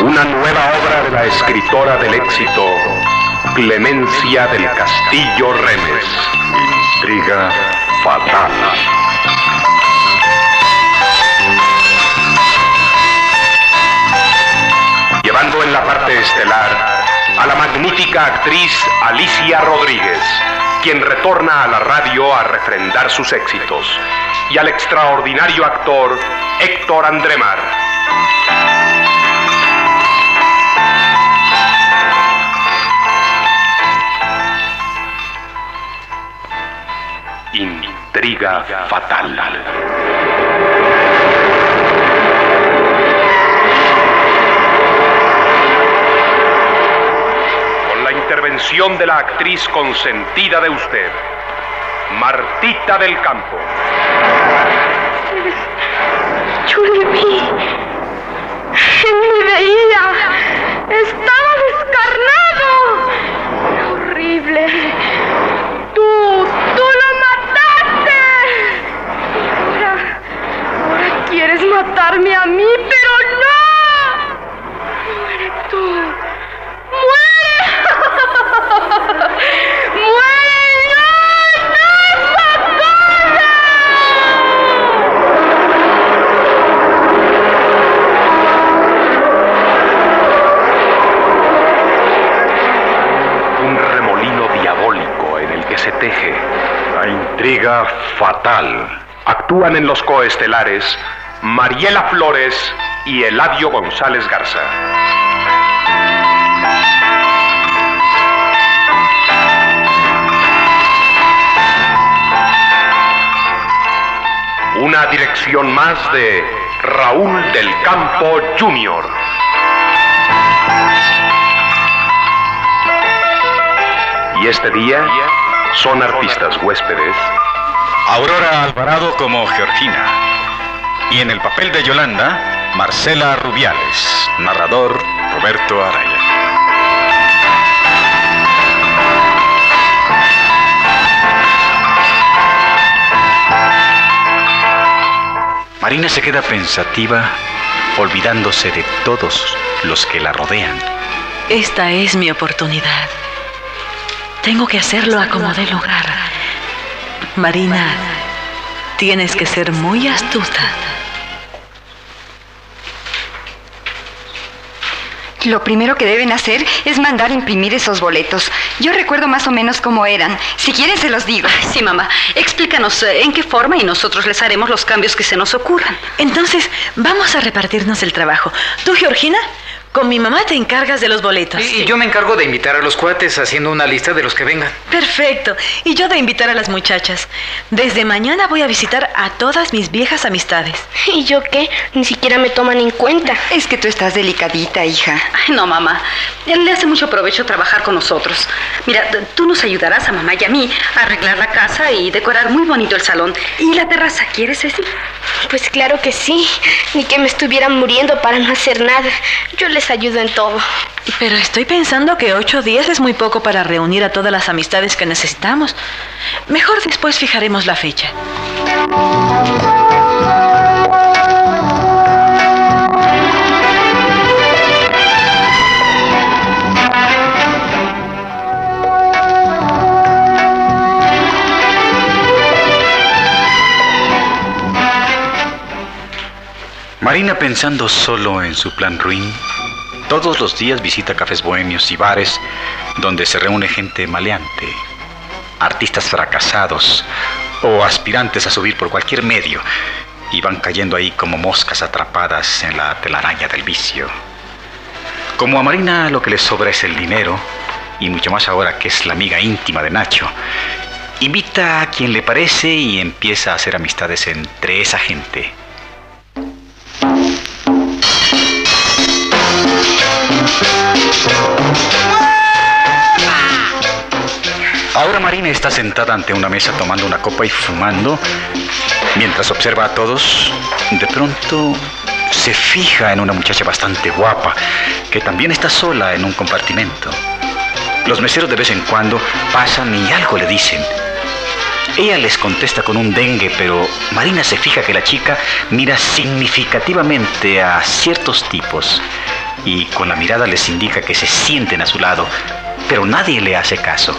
Una nueva obra de la escritora del éxito, Clemencia del Castillo Remes. Intriga fatal. Llevando en la parte estelar a la magnífica actriz Alicia Rodríguez, quien retorna a la radio a refrendar sus éxitos, y al extraordinario actor Héctor Andremar. Intriga fatal. Con la intervención de la actriz consentida de usted, Martita del Campo. Yo. En los coestelares Mariela Flores y Eladio González Garza. Una dirección más de Raúl del Campo Jr. Y este día son artistas huéspedes Aurora Alvarado como Georgina. Y en el papel de Yolanda, Marcela Rubiales. Narrador, Roberto Araya. Marina se queda pensativa, olvidándose de todos los que la rodean. Esta es mi oportunidad. Tengo que hacerlo a como dé lugar. Marina, tienes que ser muy astuta. Lo primero que deben hacer es mandar imprimir esos boletos. Yo recuerdo más o menos cómo eran. Si quieren, se los digo. Sí, mamá. Explícanos eh, en qué forma y nosotros les haremos los cambios que se nos ocurran. Entonces, vamos a repartirnos el trabajo. Tú, Georgina, con mi mamá te encargas de los boletos. Y yo me encargo de invitar a los cuates haciendo una lista de los que vengan. Perfecto. Y yo de invitar a las muchachas. Desde mañana voy a visitar a todas mis viejas amistades. ¿Y yo qué? Ni siquiera me toman en cuenta. Es que tú estás delicadita, hija. Ay, no, mamá. Le hace mucho provecho trabajar con nosotros. Mira, tú nos ayudarás a mamá y a mí a arreglar la casa y decorar muy bonito el salón. ¿Y la terraza quieres, Ceci? Pues claro que sí. Ni que me estuvieran muriendo para no hacer nada. Yo les ayudo en todo. Pero estoy pensando que ocho días es muy poco para reunir a todas las amistades que necesitamos. Mejor después fijaremos la fecha. Marina pensando solo en su plan ruin, todos los días visita cafés bohemios y bares donde se reúne gente maleante, artistas fracasados o aspirantes a subir por cualquier medio y van cayendo ahí como moscas atrapadas en la telaraña del vicio. Como a Marina lo que le sobra es el dinero, y mucho más ahora que es la amiga íntima de Nacho, invita a quien le parece y empieza a hacer amistades entre esa gente. Ahora Marina está sentada ante una mesa tomando una copa y fumando. Mientras observa a todos, de pronto se fija en una muchacha bastante guapa, que también está sola en un compartimento. Los meseros de vez en cuando pasan y algo le dicen. Ella les contesta con un dengue, pero Marina se fija que la chica mira significativamente a ciertos tipos y con la mirada les indica que se sienten a su lado, pero nadie le hace caso.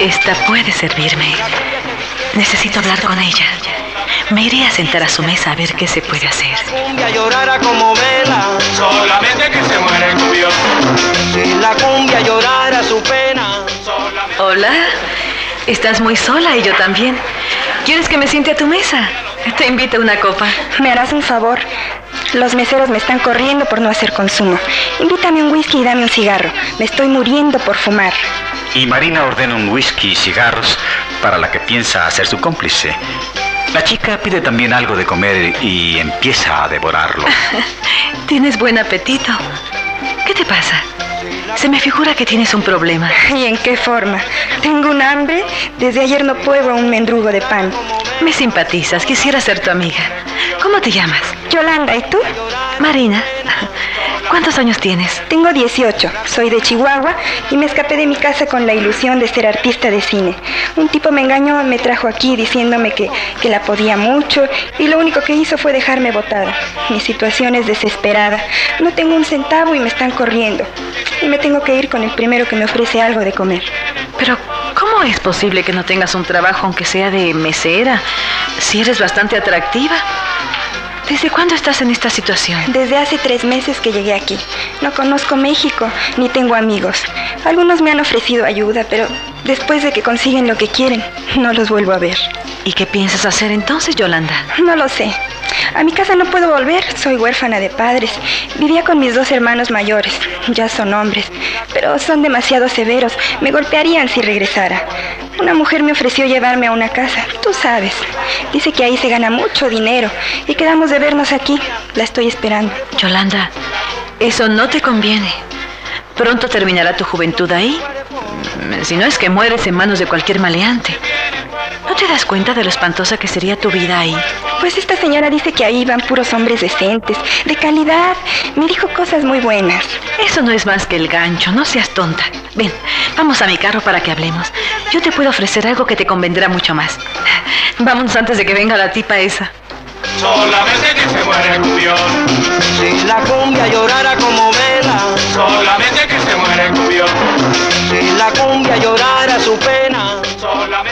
Esta puede servirme. Necesito hablar con ella. Me iré a sentar a su mesa a ver qué se puede hacer. cumbia llorara como vela, solamente que se muere el. Si la cumbia llorara su pena, Hola. Estás muy sola y yo también. ¿Quieres que me siente a tu mesa? Te invito a una copa. ¿Me harás un favor? Los meseros me están corriendo por no hacer consumo. Invítame un whisky y dame un cigarro. Me estoy muriendo por fumar. Y Marina ordena un whisky y cigarros para la que piensa hacer su cómplice. La chica pide también algo de comer y empieza a devorarlo. Tienes buen apetito. ¿Qué te pasa? Se me figura que tienes un problema. ¿Y en qué forma? Tengo un hambre. Desde ayer no pruebo un mendrugo de pan. Me simpatizas, quisiera ser tu amiga. ¿Cómo te llamas? Yolanda, ¿y tú? Marina. ¿Cuántos años tienes? Tengo 18. Soy de Chihuahua y me escapé de mi casa con la ilusión de ser artista de cine. Un tipo me engañó, me trajo aquí diciéndome que, que la podía mucho y lo único que hizo fue dejarme botada. Mi situación es desesperada. No tengo un centavo y me están corriendo. Y me tengo que ir con el primero que me ofrece algo de comer. Pero, ¿cómo es posible que no tengas un trabajo aunque sea de mesera? Si eres bastante atractiva. ¿Desde cuándo estás en esta situación? Desde hace tres meses que llegué aquí. No conozco México, ni tengo amigos. Algunos me han ofrecido ayuda, pero después de que consiguen lo que quieren, no los vuelvo a ver. ¿Y qué piensas hacer entonces, Yolanda? No lo sé. A mi casa no puedo volver, soy huérfana de padres. Vivía con mis dos hermanos mayores, ya son hombres, pero son demasiado severos, me golpearían si regresara. Una mujer me ofreció llevarme a una casa, tú sabes. Dice que ahí se gana mucho dinero y quedamos de vernos aquí. La estoy esperando. Yolanda, eso no te conviene. Pronto terminará tu juventud ahí. Si no es que mueres en manos de cualquier maleante. ¿No te das cuenta de lo espantosa que sería tu vida ahí? Pues esta señora dice que ahí van puros hombres decentes, de calidad. Me dijo cosas muy buenas. Eso no es más que el gancho, no seas tonta. Ven, vamos a mi carro para que hablemos. Yo te puedo ofrecer algo que te convendrá mucho más. Vámonos antes de que venga la tipa esa. solamente que se muere el cubión. Si la cumbia llorara como vela, solamente que se muere el cubión. Si la cumbia llorara su pena, solamente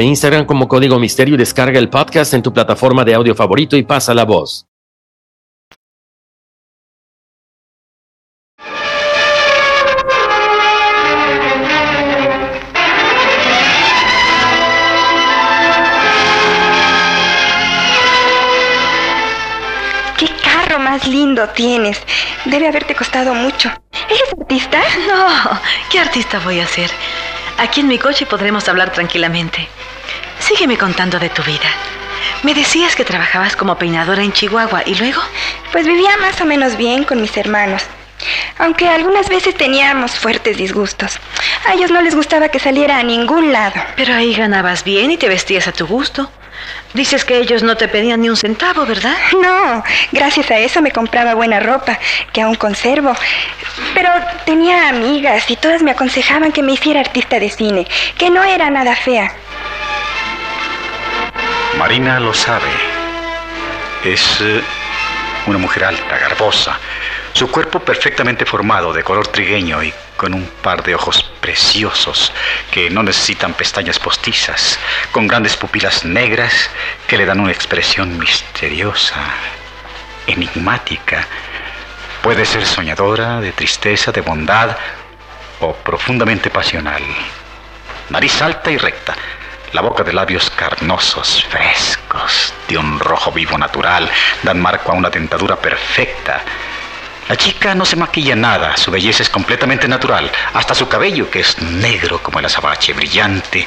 e Instagram como Código Misterio y descarga el podcast en tu plataforma de audio favorito y pasa la voz. ¿Qué carro más lindo tienes? Debe haberte costado mucho. ¿Eres artista? No, ¿qué artista voy a ser? Aquí en mi coche podremos hablar tranquilamente. Sígueme contando de tu vida. Me decías que trabajabas como peinadora en Chihuahua y luego... Pues vivía más o menos bien con mis hermanos. Aunque algunas veces teníamos fuertes disgustos. A ellos no les gustaba que saliera a ningún lado. Pero ahí ganabas bien y te vestías a tu gusto. Dices que ellos no te pedían ni un centavo, ¿verdad? No, gracias a eso me compraba buena ropa, que aún conservo. Pero tenía amigas y todas me aconsejaban que me hiciera artista de cine, que no era nada fea. Marina lo sabe. Es eh, una mujer alta, garbosa, su cuerpo perfectamente formado, de color trigueño y con un par de ojos preciosos que no necesitan pestañas postizas, con grandes pupilas negras que le dan una expresión misteriosa, enigmática. Puede ser soñadora, de tristeza, de bondad o profundamente pasional. Nariz alta y recta, la boca de labios carnosos, frescos, de un rojo vivo natural, dan marco a una dentadura perfecta. La chica no se maquilla nada, su belleza es completamente natural, hasta su cabello, que es negro como el azabache, brillante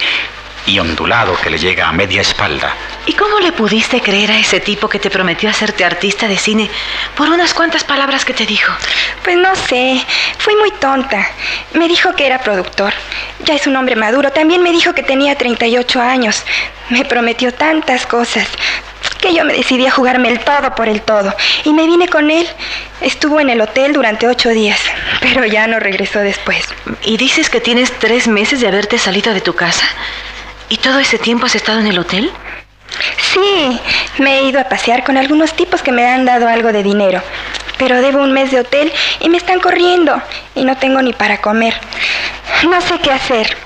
y ondulado que le llega a media espalda. ¿Y cómo le pudiste creer a ese tipo que te prometió hacerte artista de cine por unas cuantas palabras que te dijo? Pues no sé, fui muy tonta. Me dijo que era productor. Ya es un hombre maduro. También me dijo que tenía 38 años. Me prometió tantas cosas que yo me decidí a jugarme el todo por el todo. Y me vine con él. Estuvo en el hotel durante ocho días, pero ya no regresó después. ¿Y dices que tienes tres meses de haberte salido de tu casa? ¿Y todo ese tiempo has estado en el hotel? Sí, me he ido a pasear con algunos tipos que me han dado algo de dinero. Pero debo un mes de hotel y me están corriendo y no tengo ni para comer. No sé qué hacer.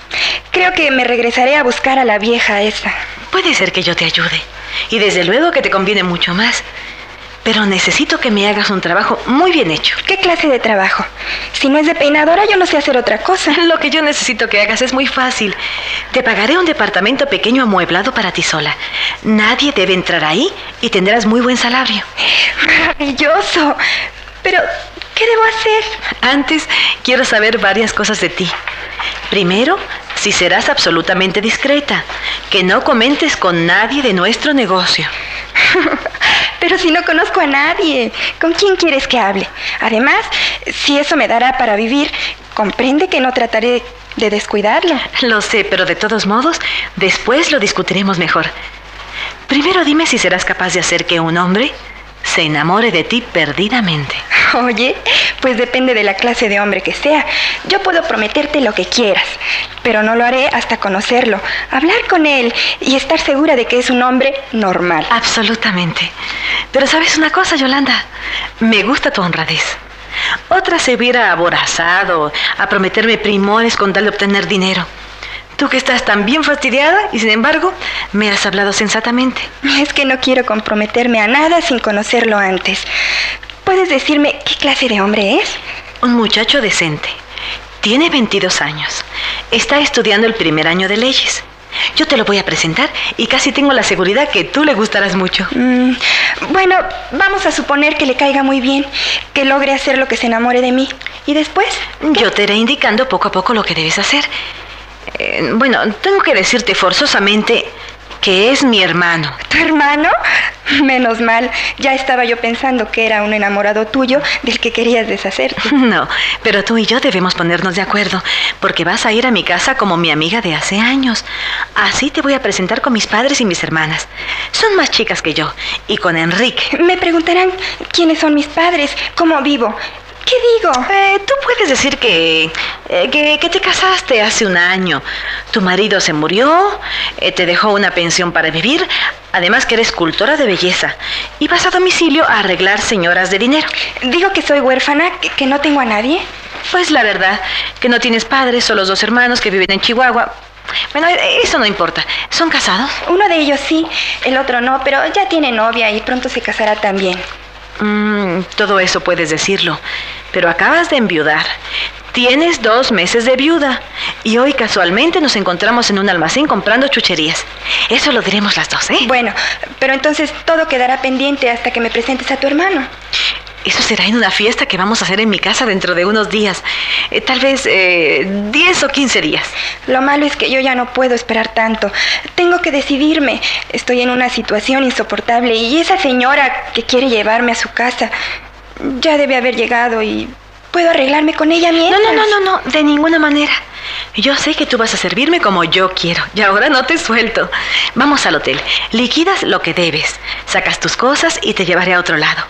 Creo que me regresaré a buscar a la vieja esa. Puede ser que yo te ayude. Y desde luego que te conviene mucho más. Pero necesito que me hagas un trabajo muy bien hecho. ¿Qué clase de trabajo? Si no es de peinadora, yo no sé hacer otra cosa. Lo que yo necesito que hagas es muy fácil. Te pagaré un departamento pequeño amueblado para ti sola. Nadie debe entrar ahí y tendrás muy buen salario. Maravilloso. Pero, ¿qué debo hacer? Antes, quiero saber varias cosas de ti. Primero, si serás absolutamente discreta, que no comentes con nadie de nuestro negocio. Pero si no conozco a nadie, ¿con quién quieres que hable? Además, si eso me dará para vivir, comprende que no trataré de descuidarlo. Lo sé, pero de todos modos, después lo discutiremos mejor. Primero dime si serás capaz de hacer que un hombre se enamore de ti perdidamente. Oye, pues depende de la clase de hombre que sea. Yo puedo prometerte lo que quieras, pero no lo haré hasta conocerlo, hablar con él y estar segura de que es un hombre normal. Absolutamente. Pero sabes una cosa, Yolanda, me gusta tu honradez. Otra se hubiera aborazado a prometerme primores con tal de obtener dinero. Tú que estás tan bien fastidiada y sin embargo me has hablado sensatamente. Es que no quiero comprometerme a nada sin conocerlo antes. ¿Puedes decirme qué clase de hombre es? Un muchacho decente. Tiene 22 años. Está estudiando el primer año de leyes. Yo te lo voy a presentar y casi tengo la seguridad que tú le gustarás mucho. Mm, bueno, vamos a suponer que le caiga muy bien, que logre hacer lo que se enamore de mí. ¿Y después? Yo te iré indicando poco a poco lo que debes hacer. Eh, bueno, tengo que decirte forzosamente que es mi hermano. ¿Tu hermano? Menos mal, ya estaba yo pensando que era un enamorado tuyo del que querías deshacerte. No, pero tú y yo debemos ponernos de acuerdo, porque vas a ir a mi casa como mi amiga de hace años. Así te voy a presentar con mis padres y mis hermanas. Son más chicas que yo, y con Enrique. Me preguntarán quiénes son mis padres, cómo vivo. ¿Qué digo? Eh, tú puedes decir que, eh, que, que te casaste hace un año. Tu marido se murió, eh, te dejó una pensión para vivir, además que eres cultora de belleza. Y vas a domicilio a arreglar señoras de dinero. Digo que soy huérfana, que, que no tengo a nadie. Pues la verdad, que no tienes padres, son los dos hermanos que viven en Chihuahua. Bueno, eso no importa. ¿Son casados? Uno de ellos sí, el otro no, pero ya tiene novia y pronto se casará también. Mm, todo eso puedes decirlo, pero acabas de enviudar. Tienes dos meses de viuda y hoy casualmente nos encontramos en un almacén comprando chucherías. Eso lo diremos las dos, ¿eh? Bueno, pero entonces todo quedará pendiente hasta que me presentes a tu hermano. Eso será en una fiesta que vamos a hacer en mi casa dentro de unos días. Eh, tal vez eh, 10 o 15 días. Lo malo es que yo ya no puedo esperar tanto. Tengo que decidirme. Estoy en una situación insoportable y esa señora que quiere llevarme a su casa ya debe haber llegado y puedo arreglarme con ella mientras. No, no, no, no, no, de ninguna manera. Yo sé que tú vas a servirme como yo quiero y ahora no te suelto. Vamos al hotel, liquidas lo que debes, sacas tus cosas y te llevaré a otro lado.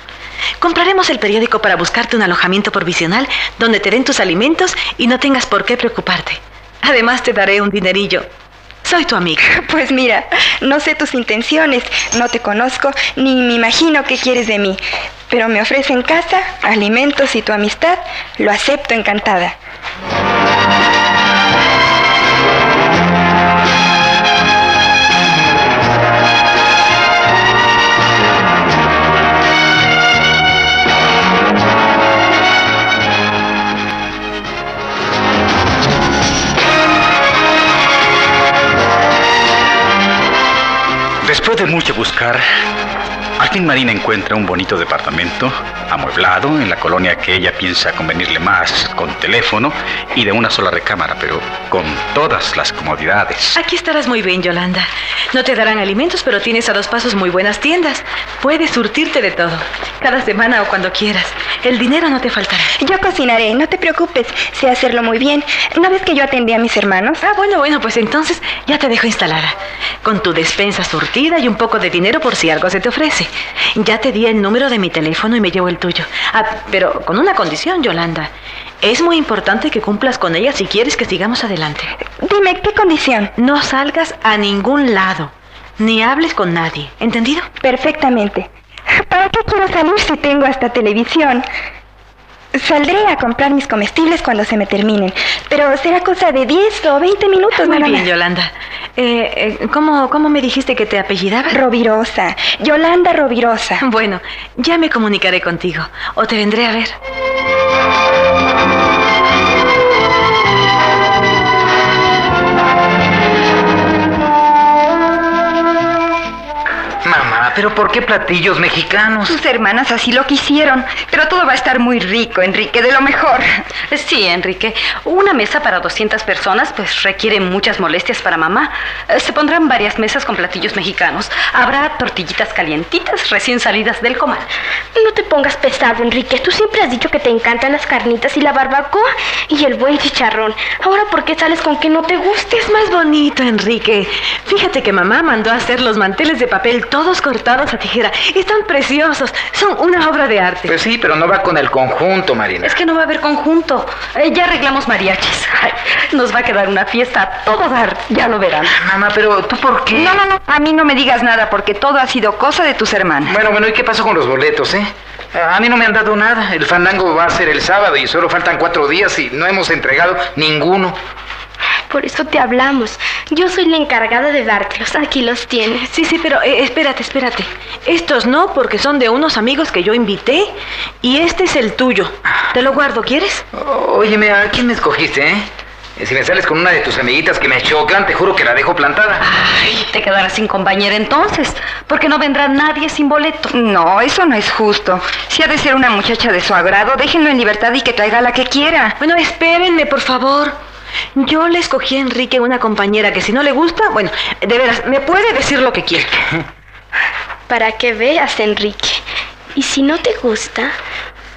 Compraremos el periódico para buscarte un alojamiento provisional donde te den tus alimentos y no tengas por qué preocuparte. Además te daré un dinerillo. Soy tu amiga. Pues mira, no sé tus intenciones, no te conozco, ni me imagino qué quieres de mí. Pero me ofrecen casa, alimentos y tu amistad, lo acepto encantada. Después fin Marina encuentra un bonito departamento, amueblado, en la colonia que ella piensa convenirle más, con teléfono y de una sola recámara, pero con todas las comodidades. Aquí estarás muy bien, Yolanda. No te darán alimentos, pero tienes a dos pasos muy buenas tiendas. Puedes surtirte de todo, cada semana o cuando quieras. El dinero no te faltará. Yo cocinaré, no te preocupes, sé hacerlo muy bien. ¿No ves que yo atendí a mis hermanos? Ah, bueno, bueno, pues entonces ya te dejo instalada. Con tu despensa surtida y un poco de dinero por si algo se te ofrece. Ya te di el número de mi teléfono y me llevo el tuyo. Ah, pero con una condición, Yolanda. Es muy importante que cumplas con ella si quieres que sigamos adelante. Dime, ¿qué condición? No salgas a ningún lado, ni hables con nadie. ¿Entendido? Perfectamente. ¿Para qué quiero salir si tengo hasta televisión? Saldré a comprar mis comestibles cuando se me terminen, pero será cosa de 10 o 20 minutos Muy nada bien, más. Yolanda. Eh, eh, ¿cómo, ¿Cómo me dijiste que te apellidabas? Rovirosa, Yolanda Rovirosa. Bueno, ya me comunicaré contigo o te vendré a ver. Pero ¿por qué platillos mexicanos? Tus hermanas así lo quisieron, pero todo va a estar muy rico, Enrique, de lo mejor. Sí, Enrique. Una mesa para 200 personas pues requiere muchas molestias para mamá. Eh, Se pondrán varias mesas con platillos mexicanos. Habrá tortillitas calientitas recién salidas del comal. No te pongas pesado, Enrique. Tú siempre has dicho que te encantan las carnitas y la barbacoa y el buen chicharrón. Ahora, ¿por qué sales con que no te guste? Es más bonito, Enrique. Fíjate que mamá mandó a hacer los manteles de papel todos cortados a tijera. Están preciosos. Son una obra de arte. Pues sí, pero no va con el conjunto, Marina. Es que no va a haber conjunto. Eh, ya arreglamos mariachis. Ay, nos va a quedar una fiesta a todo dar. Ya lo verán. Mamá, pero ¿tú por qué? No, no, no, a mí no me digas nada porque todo ha sido cosa de tus hermanas. Bueno, bueno, ¿y qué pasó con los boletos, eh? A mí no me han dado nada. El fandango va a ser el sábado y solo faltan cuatro días y no hemos entregado ninguno. Por eso te hablamos. Yo soy la encargada de dártelos. Aquí los tienes. Sí, sí, pero eh, espérate, espérate. Estos no, porque son de unos amigos que yo invité. Y este es el tuyo. Te lo guardo, ¿quieres? Óyeme, ¿a quién me escogiste, eh? Si me sales con una de tus amiguitas que me chocan, te juro que la dejo plantada. Ay, te quedarás sin compañera entonces, porque no vendrá nadie sin boleto. No, eso no es justo. Si ha de ser una muchacha de su agrado, déjenlo en libertad y que traiga la que quiera. Bueno, espérenme, por favor. Yo le escogí a Enrique una compañera que si no le gusta, bueno, de veras, me puede decir lo que quiere. para que veas, Enrique. Y si no te gusta,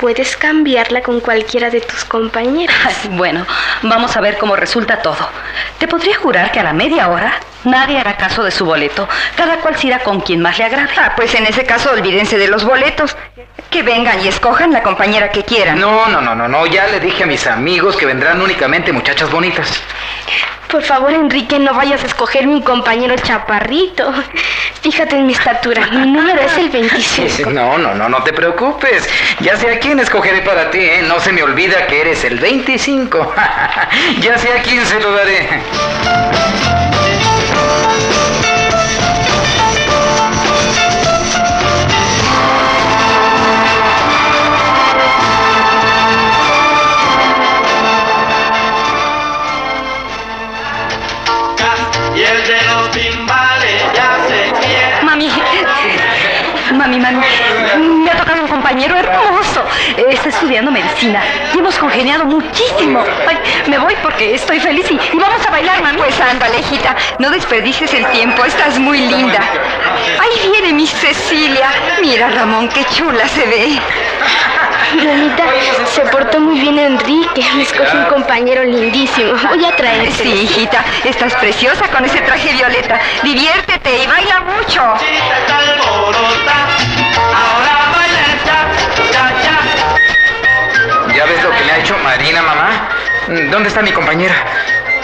puedes cambiarla con cualquiera de tus compañeros. bueno, vamos a ver cómo resulta todo. Te podría jurar que a la media hora nadie hará caso de su boleto. Cada cual se irá con quien más le agrade. Ah, pues en ese caso olvídense de los boletos. Que vengan y escojan la compañera que quieran. No, no, no, no, no. Ya le dije a mis amigos que vendrán únicamente muchachas bonitas. Por favor, Enrique, no vayas a escoger mi compañero chaparrito. Fíjate en mi estatura. Mi número es el 25. No, no, no, no te preocupes. Ya sé a quién escogeré para ti, ¿eh? No se me olvida que eres el 25. ya sé a quién se lo daré. Compañero hermoso. Está estudiando medicina y hemos congeniado muchísimo. Ay, me voy porque estoy feliz y, y vamos a bailar, mami. Pues ándale, hijita, no desperdicies el tiempo, estás muy linda. Ahí viene mi Cecilia. Mira, Ramón, qué chula se ve. Lolita, se portó muy bien Enrique. Me escogió un compañero lindísimo. Voy a traer. Sí, hijita, estás preciosa con ese traje violeta. Diviértete y baila mucho. ¿Ya ves lo que le ha hecho Marina, mamá? ¿Dónde está mi compañera?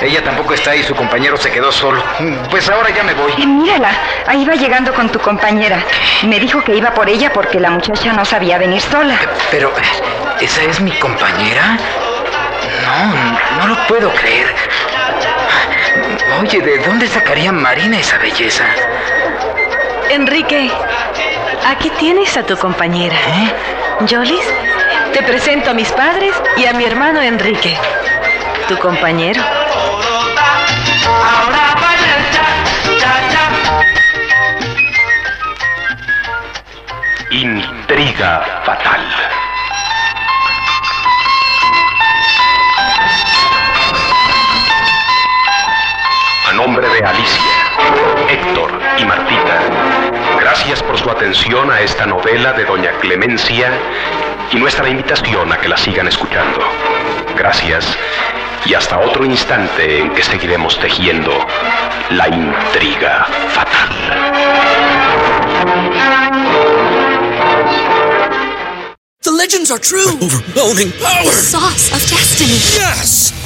Ella tampoco está y su compañero se quedó solo. Pues ahora ya me voy. Eh, mírala, ahí va llegando con tu compañera. Me dijo que iba por ella porque la muchacha no sabía venir sola. Pero, ¿esa es mi compañera? No, no lo puedo creer. Oye, ¿de dónde sacaría Marina esa belleza? Enrique, aquí tienes a tu compañera. ¿Eh? Jolis, te presento a mis padres y a mi hermano Enrique. Tu compañero. Intriga fatal. A nombre de Alicia, Héctor y Martita, gracias por su atención a esta novela de Doña Clemencia y nuestra invitación a que la sigan escuchando. Gracias y hasta otro instante en que seguiremos tejiendo la intriga fatal. The legends are true. overwhelming power. Sauce of destiny. Yes!